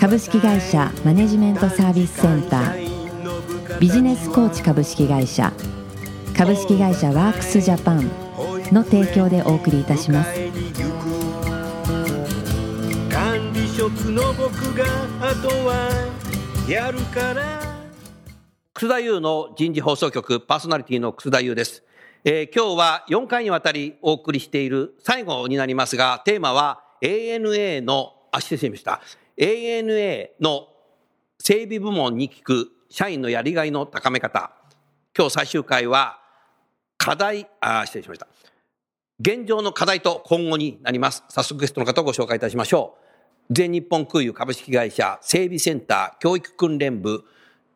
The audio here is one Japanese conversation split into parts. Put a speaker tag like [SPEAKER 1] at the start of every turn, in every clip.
[SPEAKER 1] 株式会社マネジメントサービスセンタービジネスコーチ株式会社株式会社ワークスジャパンの提供でお送りいたします
[SPEAKER 2] 管理職の僕があとはやるから
[SPEAKER 3] 楠田優の人事放送局パーソナリティの楠田優です。えー今日は4回にわたりお送りしている最後になりますが、テーマは ANA の、あ、失礼しました。ANA の整備部門に聞く社員のやりがいの高め方。今日最終回は課題、あ、失礼しました。現状の課題と今後になります。早速ゲストの方をご紹介いたしましょう。全日本空輸株式会社整備センター教育訓練部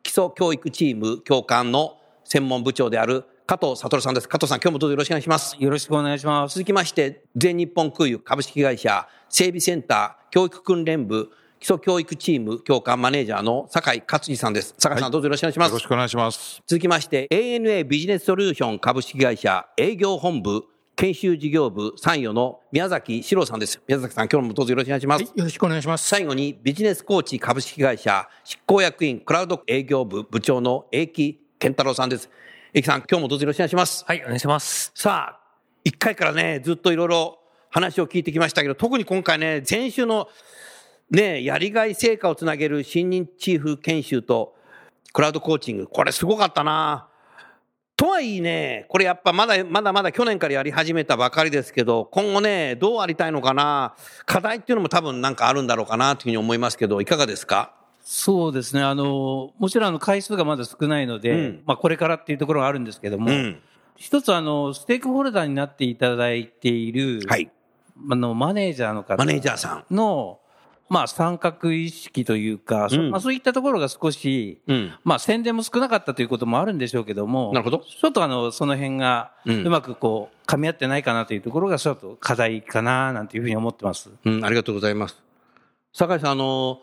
[SPEAKER 3] 基礎教育チーム教官の専門部長である加藤悟さんです。加藤さん、今日もどうぞよろしくお願いします。
[SPEAKER 4] よろしくお願いします。
[SPEAKER 3] 続きまして、全日本空輸株式会社整備センター教育訓練部基礎教育チーム教官マネージャーの酒井勝次さんです。酒井さん、どうぞよろしくお願いします。
[SPEAKER 5] よろしくお願いします。
[SPEAKER 3] 続きまして、ANA ビジネスソリューション株式会社営業本部研修事業部参与の宮崎史郎さんです。宮崎さん、今日もどうぞよろしくお願いします。
[SPEAKER 4] よろしくお願いします。
[SPEAKER 3] 最後にビジネスコーチ株式会社執行役員クラウド営業部部長の英木健太郎さんです。英木さん、今日もどうぞよろしくお願いします。
[SPEAKER 4] はい、お願いします。
[SPEAKER 3] さあ、一回からね、ずっといろいろ話を聞いてきましたけど、特に今回ね、先週のね、やりがい成果をつなげる新任チーフ研修とクラウドコーチング、これすごかったな。とはいえね、これやっぱまだまだまだ去年からやり始めたばかりですけど、今後ね、どうありたいのかな、課題っていうのも多分なんかあるんだろうかなというふうに思いますけど、いかがですか？
[SPEAKER 4] そうですね。あの、もちろんあの回数がまだ少ないので、
[SPEAKER 3] うん
[SPEAKER 4] まあこれからっていうところがあるんですけども、
[SPEAKER 3] うん。
[SPEAKER 4] 一つあの、ステークホルダーになっていただいている、
[SPEAKER 3] はい。
[SPEAKER 4] あの、マネージャーの方
[SPEAKER 3] マネージャーさん。
[SPEAKER 4] の、まあ参画意識というか、そ
[SPEAKER 3] うん
[SPEAKER 4] まあそういったところが少し、
[SPEAKER 3] うん。
[SPEAKER 4] まあ宣伝も少なかったということもあるんでしょうけども、
[SPEAKER 3] なるほど
[SPEAKER 4] ちょっとあの、その辺が
[SPEAKER 3] う
[SPEAKER 4] まくこう、噛み合ってないかなというところがちょっと課題かななんていうふうに思ってます。
[SPEAKER 3] うん、ありがとうございます。酒井さん、あの、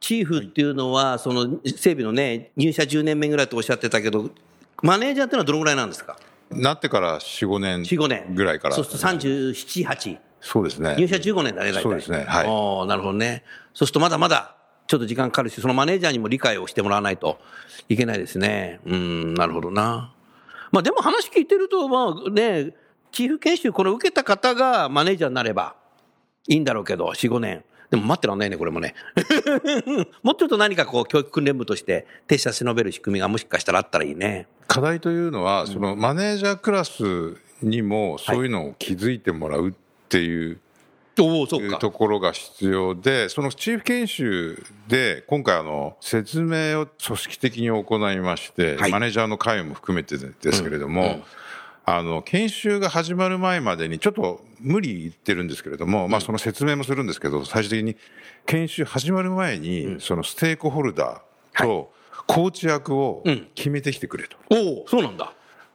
[SPEAKER 3] チーフっていうのは、その整備のね、入社10年目ぐらいとおっしゃってたけど、マネージャーっていうのはどのぐらいなんですか？
[SPEAKER 5] なってから4、5年
[SPEAKER 3] ?4、5年。
[SPEAKER 5] ぐらいから。
[SPEAKER 3] そうすると37、8。
[SPEAKER 5] そうですね。
[SPEAKER 3] 入社15年だね、大体。
[SPEAKER 5] そうですねはい
[SPEAKER 3] おーなるほどね。そうするとまだまだ、ちょっと時間かかるし、そのマネージャーにも理解をしてもらわないといけないですね。うん、なるほどな。まあでも話聞いてると、まあね、チーフ研修これ受けた方がマネージャーになればいいんだろうけど、4、5年。でも待ってらんないね、これもね。もうちょっと何かこう、教育訓練部として、手差し伸べる仕組みがもしかしたらあったらいいね。
[SPEAKER 5] 課題というのは、そのマネージャークラスにもそういうのを気づいてもらうっていう。ところが必要で、そのチーフ研修で、今回あの、説明を組織的に行いまして、
[SPEAKER 3] はい
[SPEAKER 5] マネージャーの会も含めてですけれども、
[SPEAKER 3] うんうん
[SPEAKER 5] あの、研修が始まる前までに、ちょっと無理言ってるんですけれども、まあその説明もするんですけど、最終的に研修始まる前に、そのステークホルダーとコーチ役を
[SPEAKER 3] うん
[SPEAKER 5] 決めてきてくれと。
[SPEAKER 3] おお、そうなんだ。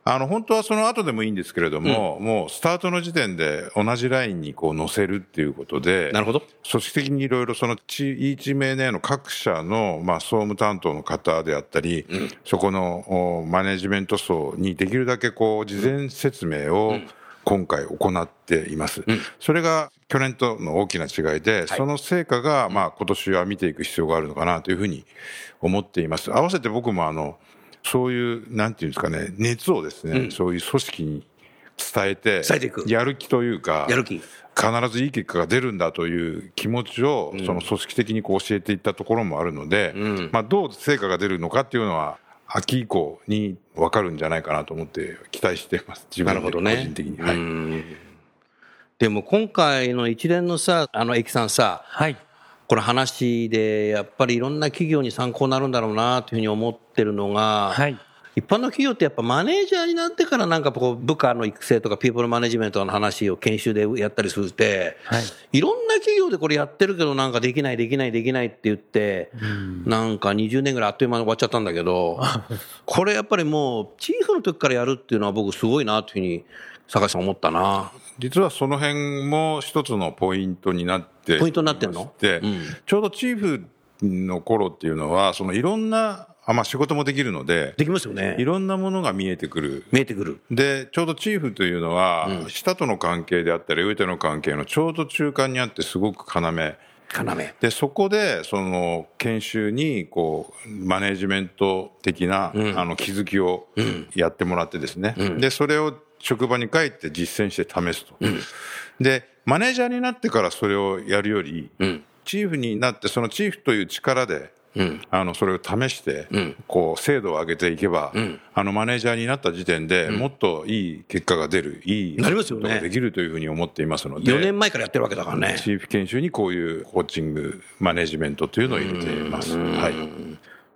[SPEAKER 5] あの、本当はその後でもいいんですけれども、もうスタートの時点で同じラインにこう乗せるっていうことで、
[SPEAKER 3] なるほど。
[SPEAKER 5] 組織的にいろいろその地、イーチ名ネの各社の、まあ、総務担当の方であったり、そこのおマネジメント層にできるだけこう、事前説明を今回行っています。それが去年との大きな違いで、その成果が、まあ、今年は見ていく必要があるのかなというふうに思っています。合わせて僕もあの、そういう、なんていうんですかね、熱をですね、そういう組織に伝えて、
[SPEAKER 3] 伝えていく
[SPEAKER 5] やる気というか、
[SPEAKER 3] やる気。
[SPEAKER 5] 必ずいい結果が出るんだという気持ちを、その組織的にこう教えていったところもあるので、
[SPEAKER 3] ん
[SPEAKER 5] まあ、どう成果が出るのかっていうのは、秋以降に分かるんじゃないかなと思って期待しています。自分で個
[SPEAKER 3] なるほどね。
[SPEAKER 5] 人的に。はい。
[SPEAKER 3] うんでも今回の一連のさ、あの、駅さんさ、
[SPEAKER 4] はい。
[SPEAKER 3] この話で、やっぱりいろんな企業に参考になるんだろうなというふうに思ってるのが、
[SPEAKER 4] はい。
[SPEAKER 3] 一般の企業ってやっぱマネージャーになってからなんかこう部下の育成とかピープルマネジメントの話を研修でやったりするって、
[SPEAKER 4] はい
[SPEAKER 3] いろんな企業でこれやってるけどなんかできないできないできないって言って、なんか20年ぐらいあっという間に終わっちゃったんだけど、これやっぱりもうチーフの時からやるっていうのは僕すごいなというふうに坂井さん思ったな。
[SPEAKER 5] 実はその辺も一つのポイントになって
[SPEAKER 3] ポイントになってんの？
[SPEAKER 5] で、
[SPEAKER 3] うん
[SPEAKER 5] ちょうどチーフの頃っていうのは、そのいろんな、あまあ仕事もできるので、
[SPEAKER 3] できますよね
[SPEAKER 5] い。ろんなものが見えてくる。
[SPEAKER 3] 見えてくる。
[SPEAKER 5] で、ちょうどチーフというのは、下との関係であったり、上との関係のちょうど中間にあって、すごく要。
[SPEAKER 3] 要。
[SPEAKER 5] で、そこで、その、研修に、こう、マネジメント的な、あの、気づきをやってもらってですね。で、それを職場に帰って実践して試すと。で、マネージャーになってからそれをやるより、チーフになって、そのチーフという力で、あのそれを試して、こう精度を上げていけば、あのマネージャーになった時点でもっといい結果が出る、いい
[SPEAKER 3] なりますよね
[SPEAKER 5] ことができるというふうに思っていますので、
[SPEAKER 3] 4年前からやってるわけだからね。
[SPEAKER 5] チーフ研修にこういうコーチング、マネジメントというのを入れています。はい。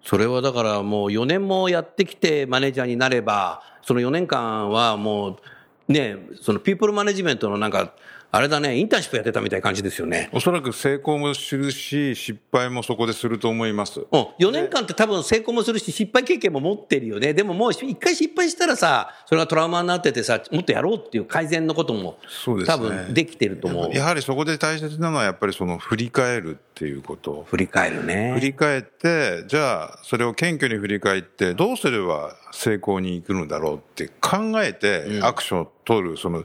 [SPEAKER 3] それはだからもう4年もやってきてマネージャーになれば、その4年間はもう、ね、そのピープルマネジメントのなんか、あれだね、インターンシップやってたみたいな感じですよね。
[SPEAKER 5] おそらく成功もするし、失敗もそこですると思います。
[SPEAKER 3] うん、4年間って多分成功もするし、失敗経験も持ってるよね。でももう一回失敗したらさ、それがトラウマになっててさ、もっとやろうっていう改善のことも、
[SPEAKER 5] そうですね
[SPEAKER 3] 多分できてると思う。
[SPEAKER 5] やはりそこで大切なのはやっぱりその振り返るっていうこと。
[SPEAKER 3] 振り返るね。
[SPEAKER 5] 振り返って、じゃあ、それを謙虚に振り返って、どうすれば成功に行くのだろうって考えて、アクションを取る、その、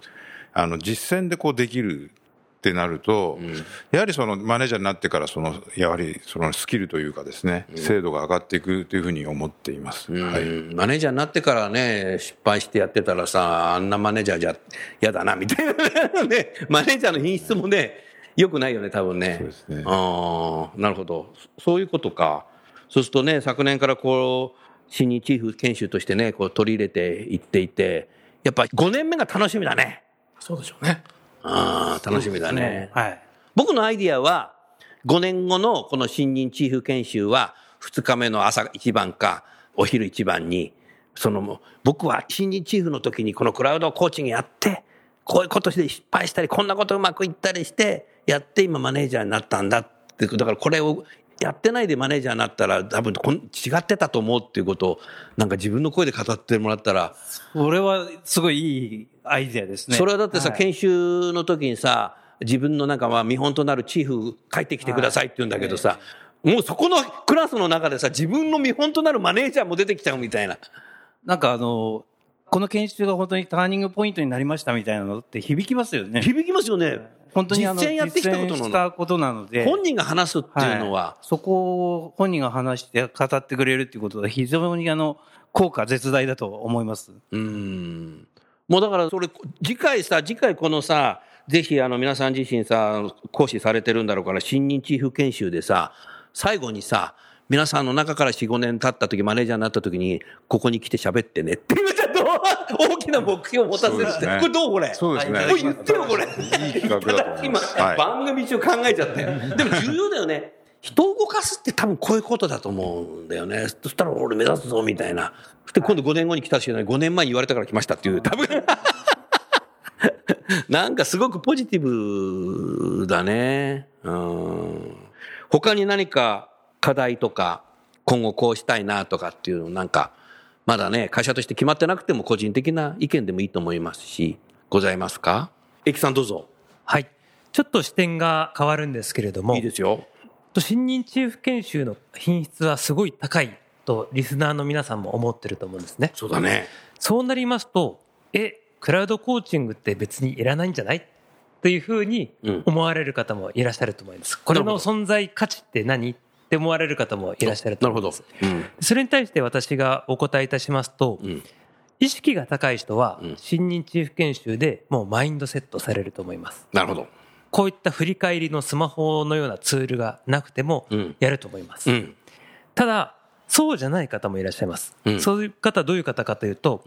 [SPEAKER 5] あの、実践でこうできるってなると、やはりそのマネージャーになってから、その、やはりそのスキルというかですね、精度が上がっていくというふうに思っています。はい。
[SPEAKER 3] うんマネージャーになってからね、失敗してやってたらさ、あんなマネージャーじゃ嫌だな、みたいなね。マネージャーの品質もね、良くないよね、多分ね。
[SPEAKER 5] そうですね
[SPEAKER 3] ああ、なるほど。そういうことか。そうするとね、昨年からこう、新任チーフ研修としてね、こう取り入れていっていて、やっぱ5年目が楽しみだね。
[SPEAKER 6] そうでしょうね。
[SPEAKER 3] ああ、楽しみだね。
[SPEAKER 4] はい。
[SPEAKER 3] 僕のアイディアは、5年後のこの新任チーフ研修は、2日目の朝一番か、お昼一番に、その、僕は新任チーフの時にこのクラウドコーチングやって、こういうことして失敗したり、こんなことうまくいったりして、やって今マネージャーになったんだって、だからこれをやってないでマネージャーになったら、多分こん違ってたと思うっていうことを、なんか自分の声で語ってもらったら、
[SPEAKER 4] これはすごいいいアイデアですね。
[SPEAKER 3] それはだってさ、
[SPEAKER 4] はい
[SPEAKER 3] 研修の時にさ、自分のなんかまあ見本となるチーフ帰ってきてくださいって言うんだけどさ、もうそこのクラスの中でさ、自分の見本となるマネージャーも出てきちゃうみたいな。
[SPEAKER 4] なんかあの、この研修が本当にターニングポイントになりましたみたいなのって響きますよね。
[SPEAKER 3] 響きますよね。
[SPEAKER 4] 本当に
[SPEAKER 3] 実践やってきたこと
[SPEAKER 4] したことなので。
[SPEAKER 3] 本人が話すっていうのは、
[SPEAKER 4] いそこを本人が話して語ってくれるっていうことは非常にあの、効果絶大だと思います。
[SPEAKER 3] うん。もうだからそれ、次回さ、次回このさ、ぜひあの皆さん自身さ、講師されてるんだろうから、新任チーフ研修でさ、最後にさ、皆さんの中から4、5年経った時、マネージャーになった時に、ここに来て喋ってねっていうちょっと大きな目標を持たせるって。
[SPEAKER 5] ね
[SPEAKER 3] これどうこれ？
[SPEAKER 5] そうですね
[SPEAKER 3] これ言ってよ、これ。
[SPEAKER 5] いい企画だと
[SPEAKER 3] 今。番組中考えちゃったよ。でも重要だよね。人を動かすって多分こういうことだと思うんだよね。そしたら俺目指すぞみたいな。そして今度5年後に来たしない5年前に言われたから来ましたっていう。多分。なんかすごくポジティブだね。うん。他に何か課題とか今後こうしたいなとかっていうのなんかまだね会社として決まってなくても個人的な意見でもいいと思いますしございますか？エキさんどうぞ。
[SPEAKER 6] はい。ちょっと視点が変わるんですけれども、
[SPEAKER 3] いいですよ。
[SPEAKER 6] 新任チーフ研修の品質はすごい高いとリスナーの皆さんも思ってると思うんですね。
[SPEAKER 3] そうだね。
[SPEAKER 6] そうなりますと、え、クラウドコーチングって別にいらないんじゃない？というふうに
[SPEAKER 3] うん
[SPEAKER 6] 思われる方もいらっしゃると思います。これの存在価値って何？って思われる方もいらっしゃると
[SPEAKER 3] なるほど
[SPEAKER 6] 思います。。
[SPEAKER 3] うん。
[SPEAKER 6] それに対して私がお答えいたしますと、
[SPEAKER 3] うん。
[SPEAKER 6] 意識が高い人は
[SPEAKER 3] うん
[SPEAKER 6] 新任チーフ研修でもうマインドセットされると思います。
[SPEAKER 3] なるほど。
[SPEAKER 6] こういった振り返りのスマホのようなツールがなくても
[SPEAKER 3] うん
[SPEAKER 6] やると思います。
[SPEAKER 3] うん。
[SPEAKER 6] ただ、そうじゃない方もいらっしゃいます。
[SPEAKER 3] うん
[SPEAKER 6] そういう方はどういう方かというと、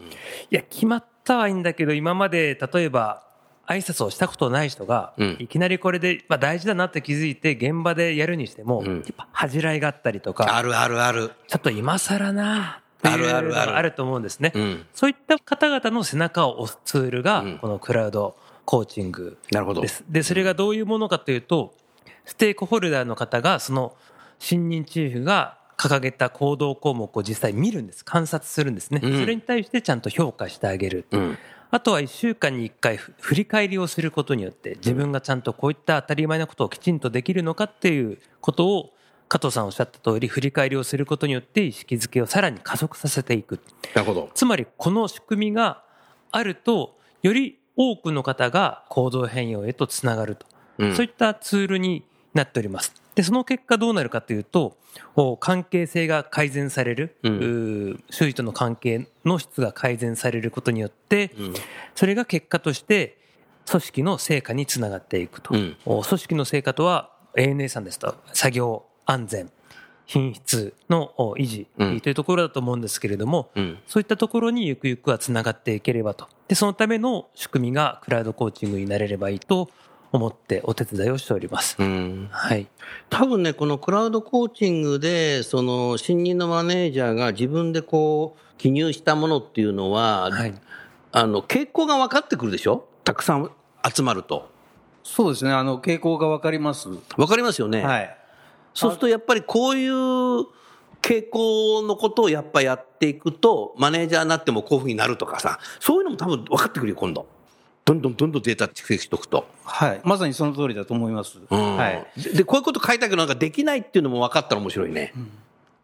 [SPEAKER 6] いや、決まったはいいんだけど、今まで例えば、挨拶をしたことない人が、
[SPEAKER 3] うん
[SPEAKER 6] いきなりこれで、まあ、大事だなって気づいて現場でやるにしても、
[SPEAKER 3] うん
[SPEAKER 6] やっぱ恥じらいがあったりとか、
[SPEAKER 3] あるあるある。
[SPEAKER 6] ちょっと今更な
[SPEAKER 3] あるあるある
[SPEAKER 4] あると思うんですね。
[SPEAKER 3] うん。
[SPEAKER 4] そういった方々の背中を押すツールが
[SPEAKER 3] うん、
[SPEAKER 4] このクラウドコーチング
[SPEAKER 3] なるほど
[SPEAKER 4] で。す。で、それがどういうものかというと、ステークホルダーの方が、その新任チーフが掲げた行動項目を実際見るんです。観察するんですね。
[SPEAKER 3] うん
[SPEAKER 4] それに対してちゃんと評価してあげる。
[SPEAKER 3] うん。
[SPEAKER 4] あとは1週間に1回ふ振り返りをすることによって自分がちゃんとこういった当たり前なことをきちんとできるのかっていうことを加藤さんおっしゃった通り振り返りをすることによって意識づけをさらに加速させていく。
[SPEAKER 3] なるほど。
[SPEAKER 4] つまりこの仕組みがあるとより多くの方が行動変容へとつながると、
[SPEAKER 3] うん
[SPEAKER 4] そういったツールになっております。でその結果どうなるかというとお関係性が改善される、
[SPEAKER 3] うん。
[SPEAKER 4] 周囲との関係の質が改善されることによって、
[SPEAKER 3] うん。
[SPEAKER 4] それが結果として組織の成果につながっていくと、
[SPEAKER 3] うん。
[SPEAKER 4] お組織の成果とは ANA さんですと作業安全品質のお維持
[SPEAKER 3] うん。
[SPEAKER 4] というところだと思うんですけれども、
[SPEAKER 3] うん。
[SPEAKER 4] そういったところにゆくゆくはつながっていければと。で、そのための仕組みがクラウドコーチングになれればいいと思ってお手伝いをしております。
[SPEAKER 3] うん。
[SPEAKER 4] はい。
[SPEAKER 3] 多分ね、このクラウドコーチングで、その、新任のマネージャーが自分でこう、記入したものっていうのは、
[SPEAKER 4] はい。
[SPEAKER 3] あの、傾向が分かってくるでしょ？たくさん集まると。
[SPEAKER 4] そうですね。あの、傾向がわかります。
[SPEAKER 3] 分かりますよね。
[SPEAKER 4] はい。
[SPEAKER 3] そうするとやっぱりこういう傾向のことをやっぱやっていくと、マネージャーになってもこういうふうになるとかさ、そういうのも多分分かってくるよ、今度。どんどんどんどんデータ蓄積しておくと。
[SPEAKER 4] はい。まさにその通りだと思います。
[SPEAKER 3] うん
[SPEAKER 4] はい。
[SPEAKER 3] でで、こういうこと書いたけどなんかできないっていうのも分かったら面白いね。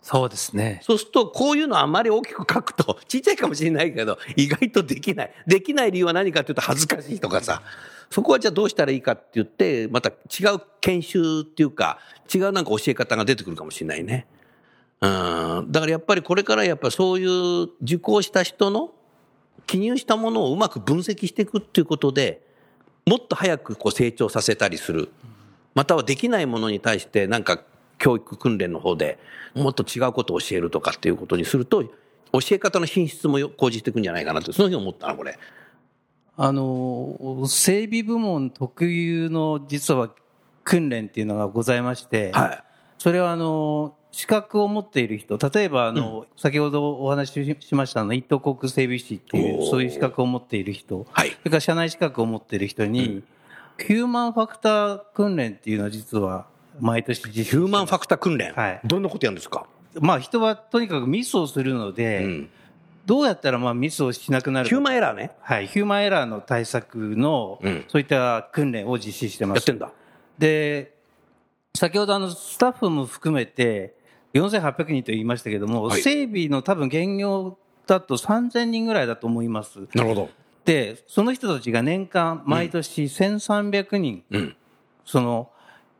[SPEAKER 4] そうですね。
[SPEAKER 3] そうすると、こういうのあまり大きく書くと、ちっちゃいかもしれないけど、意外とできない。できない理由は何かっていうと恥ずかしいとかさ。そこはじゃあどうしたらいいかって言って、また違う研修っていうか、違うなんか教え方が出てくるかもしれないね。うん。だからやっぱりこれからやっぱそういう受講した人の記入したものをうまく分析していくっていうことで、もっと早くこう成長させたりする。またはできないものに対してなんか教育訓練の方でもっと違うことを教えるとかっていうことにすると、教え方の品質も向上していくんじゃないかなと、そのふうに思ったな、これ。
[SPEAKER 4] あの、整備部門特有の実は訓練っていうのがございまして、
[SPEAKER 3] はい。
[SPEAKER 4] それはあの、資格を持っている人、例えばあの、先ほどお話ししましたあの、一等航空整備士っていう、そういう資格を持っている人、
[SPEAKER 3] はい。
[SPEAKER 4] それから社内資格を持っている人に、ヒューマンファクター訓練っていうのは実は毎年実施
[SPEAKER 3] ヒューマンファクター訓練？
[SPEAKER 4] はい
[SPEAKER 3] どんなことやるんですか？
[SPEAKER 4] まあ人はとにかくミスをするので、
[SPEAKER 3] うん。
[SPEAKER 4] どうやったらまあミスをしなくなる
[SPEAKER 3] ヒューマ
[SPEAKER 4] ン
[SPEAKER 3] ンエラーね。
[SPEAKER 4] はい、ヒューマンエラーの対策の、
[SPEAKER 3] うん
[SPEAKER 4] そういった訓練を実施してます。
[SPEAKER 3] やってんだ。
[SPEAKER 4] で、先ほどあのスタッフも含めて4800人と言いましたけども、
[SPEAKER 3] はい
[SPEAKER 4] 整備の多分現業だと3000人ぐらいだと思います。
[SPEAKER 3] なるほど。
[SPEAKER 4] で、その人たちが年間毎年1300人、
[SPEAKER 3] うん。
[SPEAKER 4] その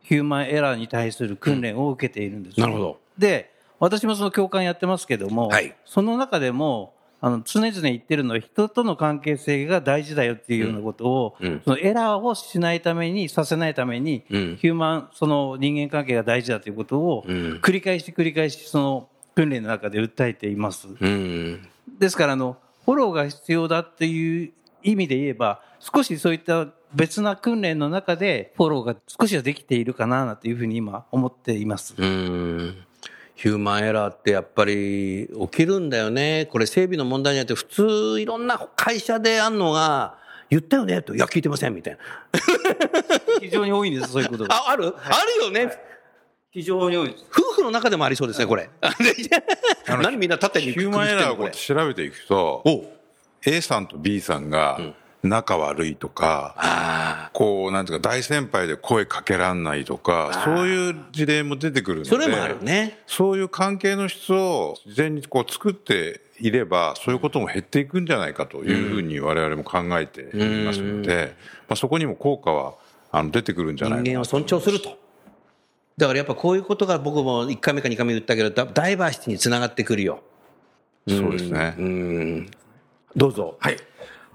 [SPEAKER 4] ヒューマンエラーに対する訓練を受けているんです、
[SPEAKER 3] なるほど。
[SPEAKER 4] で、私もその教官やってますけども、
[SPEAKER 3] はい
[SPEAKER 4] その中でも、あの、常々言ってるのは人との関係性が大事だよっていうようなことを、
[SPEAKER 3] うんうん
[SPEAKER 4] そのエラーをしないために、させないために、
[SPEAKER 3] うん
[SPEAKER 4] ヒューマン、その人間関係が大事だということを、
[SPEAKER 3] うん
[SPEAKER 4] 繰り返し繰り返しその訓練の中で訴えています。
[SPEAKER 3] うん。
[SPEAKER 4] ですから、あの、フォローが必要だっていう意味で言えば、少しそういった別な訓練の中でフォローが少しはできているかなというふうに今思っています。
[SPEAKER 3] うん。ヒューマンエラーってやっぱり起きるんだよね。これ整備の問題にあって普通いろんな会社であんのが、言ったよねと、いや聞いてませんみたいな。
[SPEAKER 4] 非常に多いんです、そういうことが。
[SPEAKER 3] あ、ある、あるよね。
[SPEAKER 4] 非常に多いです。
[SPEAKER 3] 夫婦の中でもありそうですね、これ。何みんな縦に
[SPEAKER 5] ヒューマンエラーをこう調べていくと、A さんと B さんが仲悪いとか、
[SPEAKER 3] あ
[SPEAKER 5] こう、なんていうか、大先輩で声かけらんないとか、そういう事例も出てくるので、
[SPEAKER 3] それもあるね。
[SPEAKER 5] そういう関係の質を事前にこう作っていれば、そういうことも減っていくんじゃないかというふうに我々も考えていますので、まあ、そこにも効果はあの出てくるんじゃないかな
[SPEAKER 3] 人間を尊重すると。だからやっぱこういうことが僕も1回目か2回目言ったけど、ダダイバーシティにつながってくるよ。
[SPEAKER 5] そうですね。
[SPEAKER 3] うん。どうぞ。
[SPEAKER 7] はい。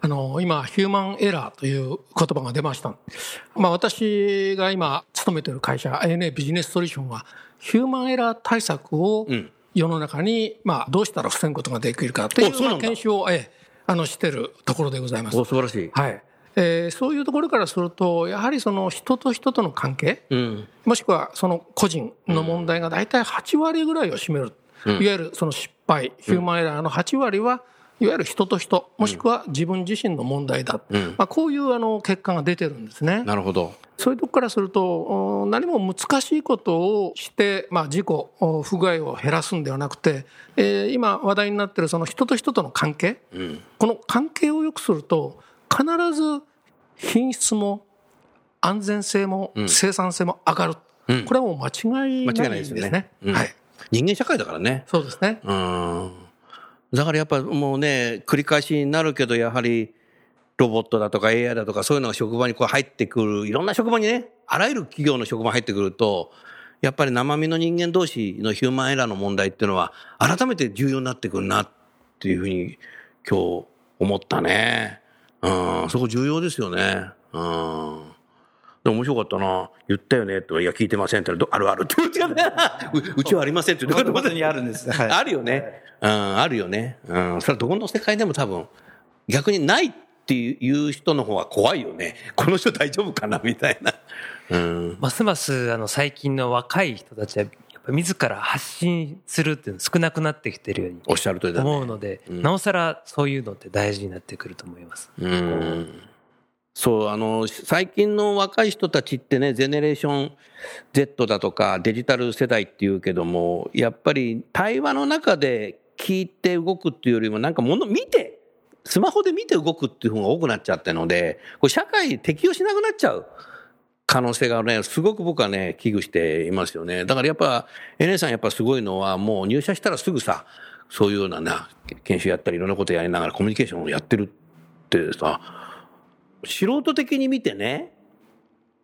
[SPEAKER 7] あの、今、ヒューマンエラーという言葉が出ました。まあ、私が今勤めている会社、ANA ビジネスソリューションは、ヒューマンエラー対策を
[SPEAKER 3] ん
[SPEAKER 7] 世の中に、まあ、どうしたら防ぐことができるかという研修を、ええ、あの、しているところでございます。
[SPEAKER 3] お、素晴らしい。
[SPEAKER 7] はい。えーそういうところからすると、やはりその人と人との関係、
[SPEAKER 3] うん。
[SPEAKER 7] もしくはその個人の問題が大体8割ぐらいを占める。いわゆるその失敗、ヒューマンエラーの8割は、いわゆる人と人、もしくは自分自身の問題だ。まあ、こういうあの結果が出てるんですね。
[SPEAKER 3] なるほど。
[SPEAKER 7] そういうとこからすると、お何も難しいことをして、まあ、事故、お不具合を減らすんではなくて、えー今話題になっているその人と人との関係、この関係を良くすると、必ず品質も安全性も生産性も上がる。これはもう間違いない
[SPEAKER 3] 間違いないですよね
[SPEAKER 7] ですね。
[SPEAKER 3] うん
[SPEAKER 7] はい。
[SPEAKER 3] 人間社会だからね。
[SPEAKER 7] そうですね。
[SPEAKER 3] うん。だからやっぱもうね、繰り返しになるけど、やはり、ロボットだとか AI だとかそういうのが職場にこう入ってくる、いろんな職場にね、あらゆる企業の職場に入ってくると、やっぱり生身の人間同士のヒューマンエラーの問題っていうのは、改めて重要になってくるなっていうふうに今日思ったね。うん、そこ重要ですよね。うん。でも面白かったな。言ったよねって言ったらいや、聞いてませんってあるあるってう うちはありませんって言って
[SPEAKER 8] 本当にあるんです。はい。
[SPEAKER 3] あるよね。うん、あるよね。うん、それはどこの世界でも多分、逆にないっていう人の方が怖いよね。この人大丈夫かなみたいな。うん。
[SPEAKER 6] ますますあの最近の若い人たちはやっぱ自ら発信するっていうの少なくなってきてるように
[SPEAKER 3] おっしゃる通りだね。
[SPEAKER 6] 思うので、なおさらそういうのって大事になってくると思います。
[SPEAKER 3] うん。そう、あの、最近の若い人たちってね、ゼネレーション Z だとかデジタル世代っていうけども、やっぱり対話の中で聞いて動くっていうよりも、なんか物見て、スマホで見て動くっていう方が多くなっちゃってるので、これ社会に適応しなくなっちゃう。可能性がね、すごく僕はね、危惧していますよね。だからやっぱ、NA さんやっぱすごいのは、もう入社したらすぐさ、そういうようなな、研修やったりいろんなことやりながらコミュニケーションをやってるってさ、素人的に見てね、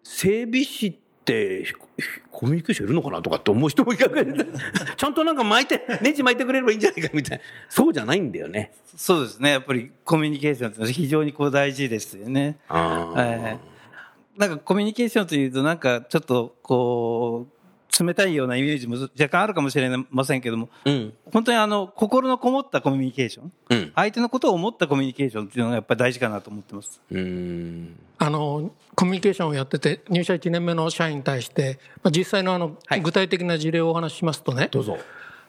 [SPEAKER 3] 整備士ってコミュニケーションいるのかなとかって思う人もいる ちゃんとなんか巻いて、ネジ巻いてくれればいいんじゃないかみたいな。そうじゃないんだよね。
[SPEAKER 8] そうですね。やっぱりコミュニケーションって非常にこう大事ですよね。
[SPEAKER 3] あ
[SPEAKER 8] なんかコミュニケーションというとなんかちょっとこう冷たいようなイメージも若干あるかもしれませんけども
[SPEAKER 3] うん。
[SPEAKER 8] 本当にあの心のこもったコミュニケーション
[SPEAKER 3] うん。
[SPEAKER 8] 相手のことを思ったコミュニケーションっていうのがやっぱり大事かなと思ってます。
[SPEAKER 3] うん。
[SPEAKER 7] あのコミュニケーションをやってて入社1年目の社員に対して、まあ、実際のあの、
[SPEAKER 3] はい
[SPEAKER 7] 具体的な事例をお話ししますとね
[SPEAKER 3] どうぞ。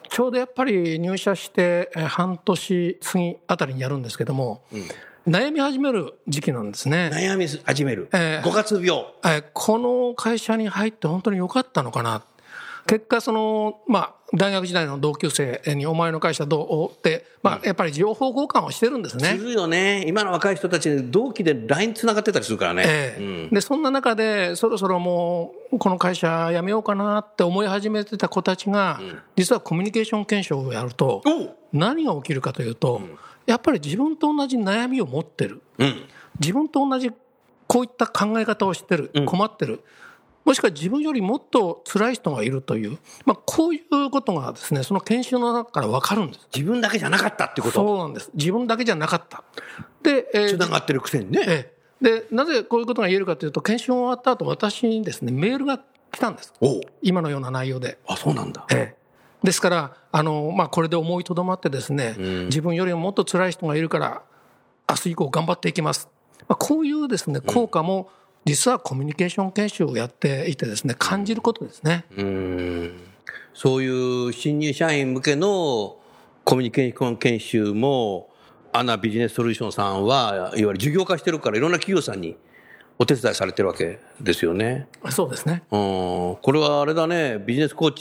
[SPEAKER 7] ちょうどやっぱり入社してえー半年過ぎあたりにやるんですけども、悩み始める時期なんですね。
[SPEAKER 3] 悩み始める。
[SPEAKER 7] ええ
[SPEAKER 3] 5月病。
[SPEAKER 7] えーこの会社に入って本当に良かったのかな。結果、その、まあ、大学時代の同級生に、お前の会社どう？って、まあ、やっぱり情報交換をしてるんですね。
[SPEAKER 3] す。るよね。今の若い人たち同期で LINE 繋がってたりするからね。
[SPEAKER 7] ええ。
[SPEAKER 3] うん。
[SPEAKER 7] でそんな中でそろそろもうこの会社辞めようかなって思い始めてた子たちが、実はコミュニケーション検証をやると何が起きるかというと、やっぱり自分と同じ悩みを持ってる。
[SPEAKER 3] うん。
[SPEAKER 7] 自分と同じこういった考え方をしてる。困ってる、もしくは自分よりもっと辛い人がいるという、まあ、こういうことがですねその研修の中から分かるんです。
[SPEAKER 3] 自分だけじゃなかったってこと？
[SPEAKER 7] そうなんです自分だけじゃなかった。で、えー
[SPEAKER 3] 繋がってるくせにね。
[SPEAKER 7] ええ、でなぜこういうことが言えるかというと研修終わった後私にですねメールが来たんです今のような内容で、
[SPEAKER 3] あ、そうなんだ。
[SPEAKER 7] ええ、ですからあの、まあ、これで思いとどまってですね、自分よりももっと辛い人がいるから明日以降頑張っていきます、まあ、こういうですね効果も実はコミュニケーション研修をやっていてですね感じることですね。
[SPEAKER 3] うん。そういう新入社員向けのコミュニケーション研修も、アナビジネスソリューションさんは、いわゆる事業化してるから、いろんな企業さんにお手伝いされてるわけですよね。
[SPEAKER 7] そうですね。
[SPEAKER 3] うん、これはあれだね、ビジネスコー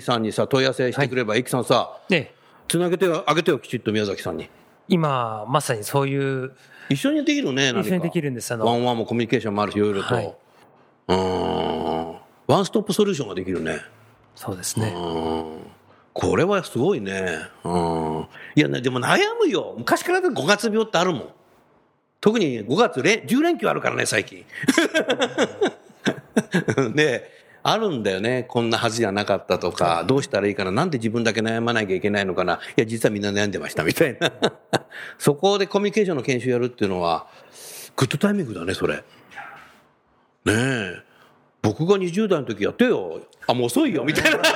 [SPEAKER 3] チさんにさ、問い合わせしてくれば、エキさんさ、
[SPEAKER 6] で
[SPEAKER 3] つなげてあげてよ、きちっと宮崎さんに。
[SPEAKER 6] 今まさにそういう
[SPEAKER 3] 一緒にできるね。
[SPEAKER 6] 一緒にできるんですあの
[SPEAKER 3] ワンワンもコミュニケーションもあるし、いろいろと。
[SPEAKER 6] はい
[SPEAKER 3] うん。ワンストップソリューションができるね。
[SPEAKER 6] そうですね
[SPEAKER 3] うんこれはすごいね。うん。いや、ね、でも悩むよ。昔から5月病ってあるもん。特に5月連、10連休あるからね、最近。で、あるんだよね。こんなはずじゃなかったとか、どうしたらいいかな、なんで自分だけ悩まなきゃいけないのかな。いや、実はみんな悩んでました、みたいな。そこでコミュニケーションの研修やるっていうのは、グッドタイミングだね、それ。ねえ。僕が20代の時やってよ。あ、もう遅いよ、みたいな。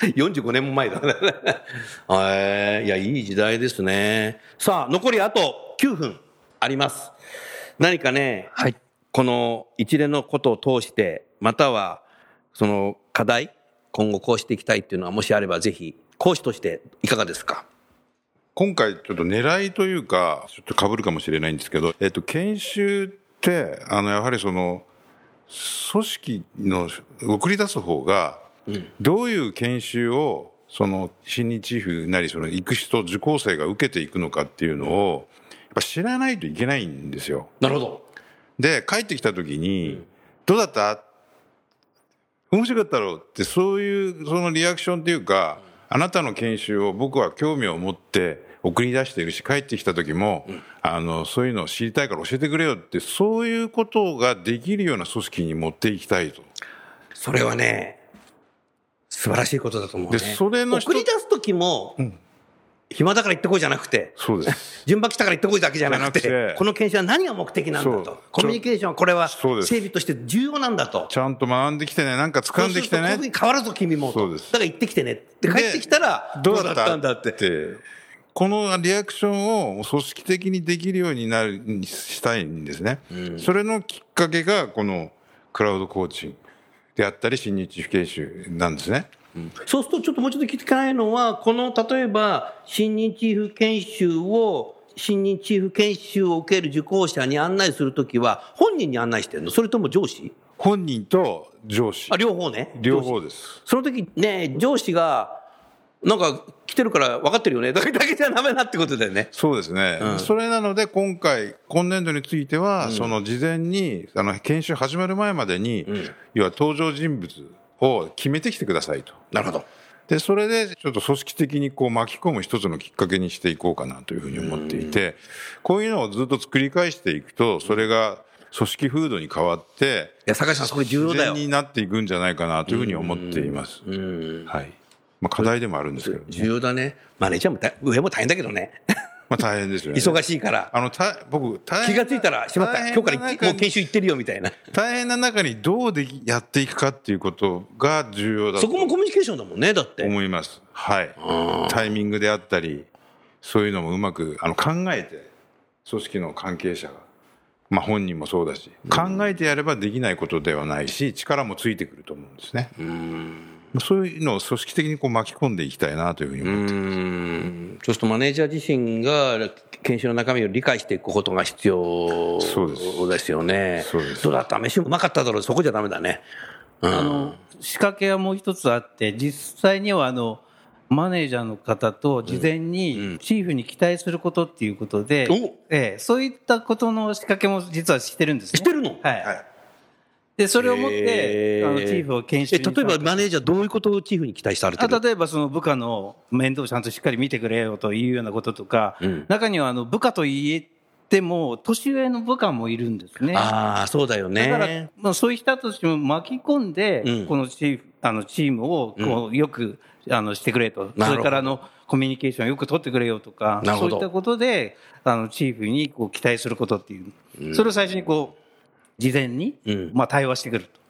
[SPEAKER 3] 45年も前だね。えーいや、いい時代ですね。さあ、残りあと9分あります。何かね、
[SPEAKER 6] はい
[SPEAKER 3] この一連のことを通して、または、その課題、今後こうしていきたいっていうのはもしあればぜひ講師としていかがですか？
[SPEAKER 5] 今回ちょっと狙いというか、ちょっと被るかもしれないんですけど、えっと、研修って、あの、やはりその、組織の送り出す方が、どういう研修を、その、新日チーフなり、その、行く人、受講生が受けていくのかっていうのを、やっぱ知らないといけないんですよ。
[SPEAKER 3] なるほど。
[SPEAKER 5] で、帰ってきた時に、どうだった？面白かったろうって、そういう、そのリアクションっていうか、あなたの研修を僕は興味を持って送り出しているし、帰ってきた時も、あの、そういうのを知りたいから教えてくれよって、そういうことができるような組織に持っていきたいと。
[SPEAKER 3] それはね、素晴らしいことだと思うね。
[SPEAKER 5] でそれの
[SPEAKER 3] 送り出す時も、暇だから行ってこいじゃなくて、
[SPEAKER 5] そうです。
[SPEAKER 3] 順番来たから行ってこいだけじゃなくて、この研修は何が目的なんだと。コミュニケーションはこれは整備として重要なんだと。
[SPEAKER 5] ちゃんと学んできてね、なんか掴んできてね
[SPEAKER 3] そうすると変わるぞ君もと。
[SPEAKER 5] そうです
[SPEAKER 3] だから行ってきてねって帰ってきたら、
[SPEAKER 5] どうだった？
[SPEAKER 3] んだって。
[SPEAKER 5] このリアクションを組織的にできるようになる、にしたいんですね。それのきっかけが、このクラウドコーチであったり、新日不研修なんですね。
[SPEAKER 3] そうすると、ちょっともうちょっと聞きたいのは、この例えば、新任チーフ研修を、新任チーフ研修を受ける受講者に案内するときは、本人に案内してるの？それとも上司？
[SPEAKER 5] 本人と上司
[SPEAKER 3] あ、。両方ね。
[SPEAKER 5] 両方です。
[SPEAKER 3] その時ね、上司が、なんか来てるから分かってるよね。だけ じゃダメだってことだよね。
[SPEAKER 5] そうですね。それなので、今回、今年度については、その事前に、あの、研修始まる前までに、要は登場人物を決めてきてくださいと。
[SPEAKER 3] なるほど。
[SPEAKER 5] で、それでちょっと組織的にこう巻き込む一つのきっかけにしていこうかなというふうに思っていて、こういうのをずっと作り返していくと、それが組織風土に変わって、
[SPEAKER 3] いや、坂井さん、それ重要だよ。
[SPEAKER 5] になっていくんじゃないかなというふうに思っています。はい。まあ課題でもあるんですけどね。
[SPEAKER 3] 重要だね。マネージャーも大上も大変だけどね。
[SPEAKER 5] まあ大変ですよね。
[SPEAKER 3] 忙しいから。
[SPEAKER 5] あの、た僕、大変な
[SPEAKER 3] 気がついたら、しまった。今日からもう研修行ってるよ、みたいな。
[SPEAKER 5] 大変な中にどうできやっていくかっていうことが重要だと
[SPEAKER 3] そこもコミュニケーションだもんね、だって。
[SPEAKER 5] 思います。はい。タイミングであったり、そういうのもうまくあの考えて、組織の関係者が、まあ本人もそうだし、考えてやればできないことではないし、力もついてくると思うんですね。そういうのを組織的にこう巻き込んでいきたいなというふうに思ってます。
[SPEAKER 3] うんそうするとマネージャー自身が研修の中身を理解していくことが必要
[SPEAKER 5] そうです
[SPEAKER 3] よね。
[SPEAKER 5] そうです
[SPEAKER 3] どうだった？飯うまかっただろう？そこじゃダメだね。うん
[SPEAKER 4] あの仕掛けはもう一つあって、実際にはあのマネージャーの方と事前にチーフに期待することっていうことで、
[SPEAKER 3] お
[SPEAKER 4] ええ、そういったことの仕掛けも実はしてるんですね。
[SPEAKER 3] してるの？
[SPEAKER 4] はい。で、それをもって、あのチーフを研修
[SPEAKER 3] え
[SPEAKER 4] に
[SPEAKER 3] 例えばマネージャーどういうことをチーフに期待されてる
[SPEAKER 4] あ例えばその部下の面倒をちゃんとしっかり見てくれよというようなこととか、
[SPEAKER 3] うん。
[SPEAKER 4] 中にはあの部下と言っても、年上の部下もいるんですね。
[SPEAKER 3] ああ、そうだよ
[SPEAKER 4] だから
[SPEAKER 3] ね。、
[SPEAKER 4] まあ、そういう人たちも巻き込んで、
[SPEAKER 3] うん。
[SPEAKER 4] このチーフあのチームをこうよく、あのしてくれと、それからあのコミュニケーションをよく取ってくれよとか、そういったことであのチーフにこう期待することっていう、それを最初にこう事前に、
[SPEAKER 3] うん
[SPEAKER 4] まあ、対話してくると。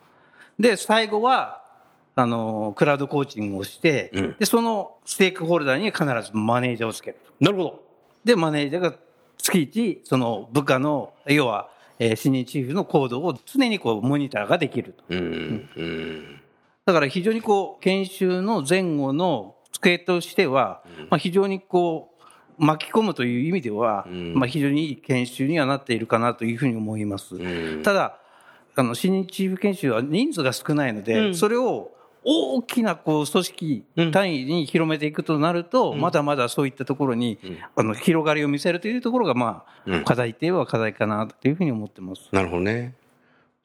[SPEAKER 4] で、最後は、あの、クラウドコーチングをして、
[SPEAKER 3] うん
[SPEAKER 4] で、そのステークホルダーに必ずマネージャーをつけると。
[SPEAKER 3] なるほど。
[SPEAKER 4] で、マネージャーが月一、その部下の、要は、えー新任チーフの行動を常にこう、モニターができると。
[SPEAKER 3] うん。うん。
[SPEAKER 4] だから非常にこう、研修の前後の机としては、まあ非常にこう、巻き込むという意味では、
[SPEAKER 3] ん。
[SPEAKER 4] まあ非常にいい研修にはなっているかなというふうに思います。
[SPEAKER 3] ん。
[SPEAKER 4] ただ、あの、新任チーフ研修は人数が少ないので、
[SPEAKER 3] うん。
[SPEAKER 4] それを大きなこう組織単位に広めていくとなると、まだまだそういったところに、あの広がりを見せるというところが、まあ、課題といえば課題かなというふうに思ってます。
[SPEAKER 3] なるほどね。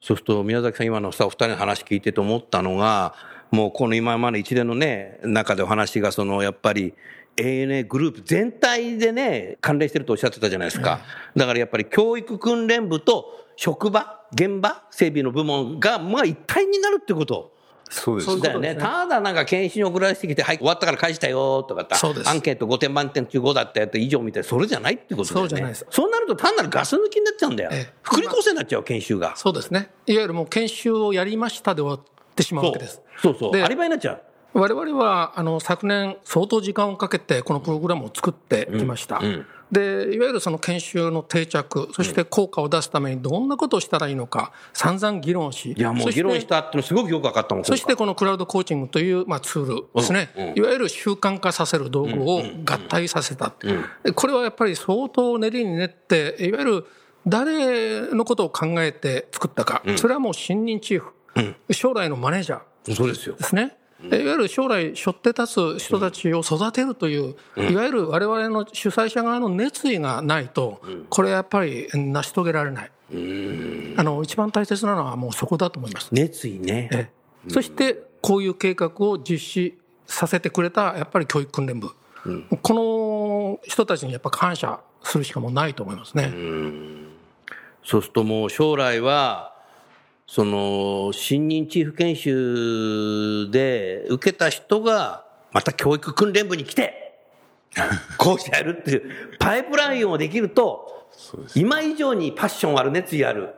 [SPEAKER 3] そうすると、宮崎さん、今のさ、お二人の話聞いてて思ったのが、もうこの今まで一連のね、中でお話が、その、やっぱり、ANA グループ全体でね、関連してるとおっしゃってたじゃないですか。だからやっぱり教育訓練部と職場、現場、整備の部門が、まあ一体になるってこと。
[SPEAKER 5] そうです。
[SPEAKER 3] だよね。ただなんか研修に送られてきて、はい、終わったから返したよとかって
[SPEAKER 7] そうです
[SPEAKER 3] アンケート5点満点中5だったやつ以上みたいな、それじゃないってことだよね。
[SPEAKER 7] そうじゃないです
[SPEAKER 3] そうなると単なるガス抜きになっちゃうんだよ
[SPEAKER 7] ええ。
[SPEAKER 3] 福利厚生になっちゃう、研修が。
[SPEAKER 7] そうですね。いわゆるもう研修をやりましたで終わってしまうわけです。
[SPEAKER 3] そうそう。
[SPEAKER 7] で
[SPEAKER 3] アリバイになっちゃう。
[SPEAKER 7] 我々はあの昨年相当時間をかけてこのプログラムを作ってきました。
[SPEAKER 3] うん。
[SPEAKER 7] でいわゆるその研修の定着そして効果を出すためにどんなことをしたらいいのか散々議論し
[SPEAKER 3] いや、もう議論したってのすごくよく分かったもん。
[SPEAKER 7] そしてこのクラウドコーチングというまあツールですね、いわゆる習慣化させる道具を合体させた、これはやっぱり相当練りに練っていわゆる誰のことを考えて作ったか、それはもう新任チーフ、将来のマネージャー。
[SPEAKER 3] そうですよ。
[SPEAKER 7] ですね。いわゆる将来、背負って立つ人たちを育てるという、いわゆる我々の主催者側の熱意がないと、これはやっぱり成し遂げられない。あの一番大切なのはもうそこだと思います。
[SPEAKER 3] 熱意ね。
[SPEAKER 7] ええそして、こういう計画を実施させてくれた、やっぱり教育訓練部。この人たちにやっぱ感謝するしかもうないと思いますね。
[SPEAKER 3] そうするともう将来は、その、新任チーフ研修で受けた人が、また教育訓練部に来て、こうしてやるっていう、パイプラインをできると、今以上にパッションある、熱意ある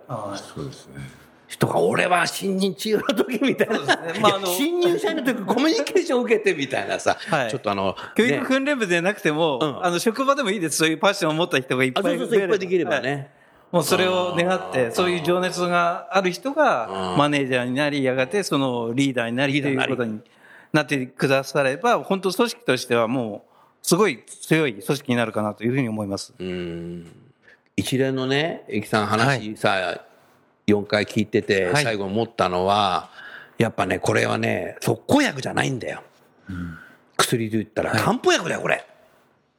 [SPEAKER 3] 人が、俺は新任チーフの時みたいな、
[SPEAKER 8] まああの
[SPEAKER 3] いや新入社員の時コミュニケーションを受けてみたいなさ、
[SPEAKER 8] はい。
[SPEAKER 3] ちょっとあの、
[SPEAKER 8] 教
[SPEAKER 3] ね。
[SPEAKER 8] 育訓練部でなくても、
[SPEAKER 3] うん。
[SPEAKER 8] あの職場でもいいです、そういうパッションを持った人がいっぱい
[SPEAKER 3] あそうそうそういっぱいできればね。
[SPEAKER 8] はいもうそれを願って、そういう情熱がある人がマネージャーになり、やがてそのリーダーになりということになってくだされば、本当組織としてはもう、すごい強い組織になるかなというふうに思います。
[SPEAKER 3] 一連のね、エキさん話さ、4回聞いてて、
[SPEAKER 6] はい
[SPEAKER 3] 最後思ったのは、やっぱね、これはね、特効薬じゃないんだよ。薬で言ったら漢方薬だよ、これ。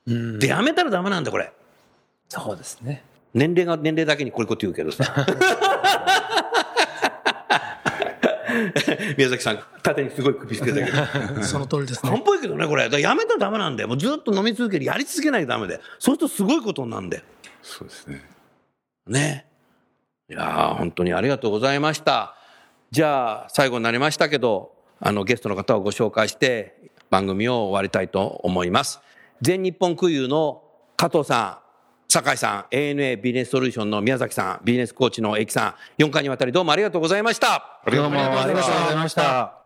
[SPEAKER 3] で、やめたらダメなんだよ、これ。
[SPEAKER 6] そうですね。
[SPEAKER 3] 年齢が年齢だけにこういうこと言うけどさ。宮崎さん、縦にすごい首してたけど。
[SPEAKER 7] その通りです
[SPEAKER 3] 漢
[SPEAKER 7] ね。
[SPEAKER 3] 方薬だね、これ。だからやめたらダメなんだよ。もうずっと飲み続ける。やり続けないとダメで。そうするとすごいことになるんだよ。
[SPEAKER 5] そうですね。
[SPEAKER 3] ね。いやー本当にありがとうございました。じゃあ、最後になりましたけど、あの、ゲストの方をご紹介して、番組を終わりたいと思います。全日本空輸の加藤さん、酒井さん、ANA ビジネスソリューションの宮崎さん、ビジネスコーチの駅さん、4回にわたりどうもありがとうございました。
[SPEAKER 5] ありがとうございました
[SPEAKER 8] ありがとうございました。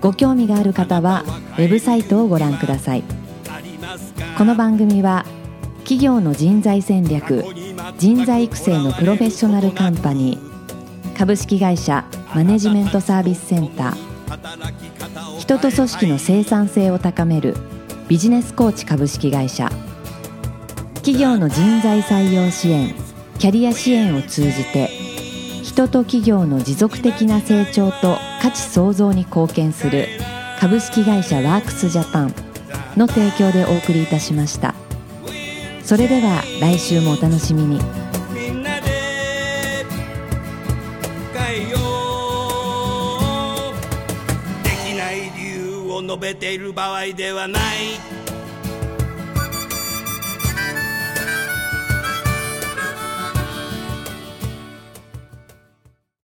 [SPEAKER 1] ご興味がある方はウェブサイトをご覧ください。この番組は企業の人材戦略人材育成のプロフェッショナルカンパニー株式会社マネジメントサービスセンター人と組織の生産性を高めるビジネスコーチ株式会社企業の人材採用支援キャリア支援を通じて人と企業の持続的な成長と価値創造に貢献する株式会社ワークスジャパンの提供でお送りいたしました。それでは来週もお楽しみに。
[SPEAKER 2] みんなで変えよ。うできない理由を述べている場合ではない。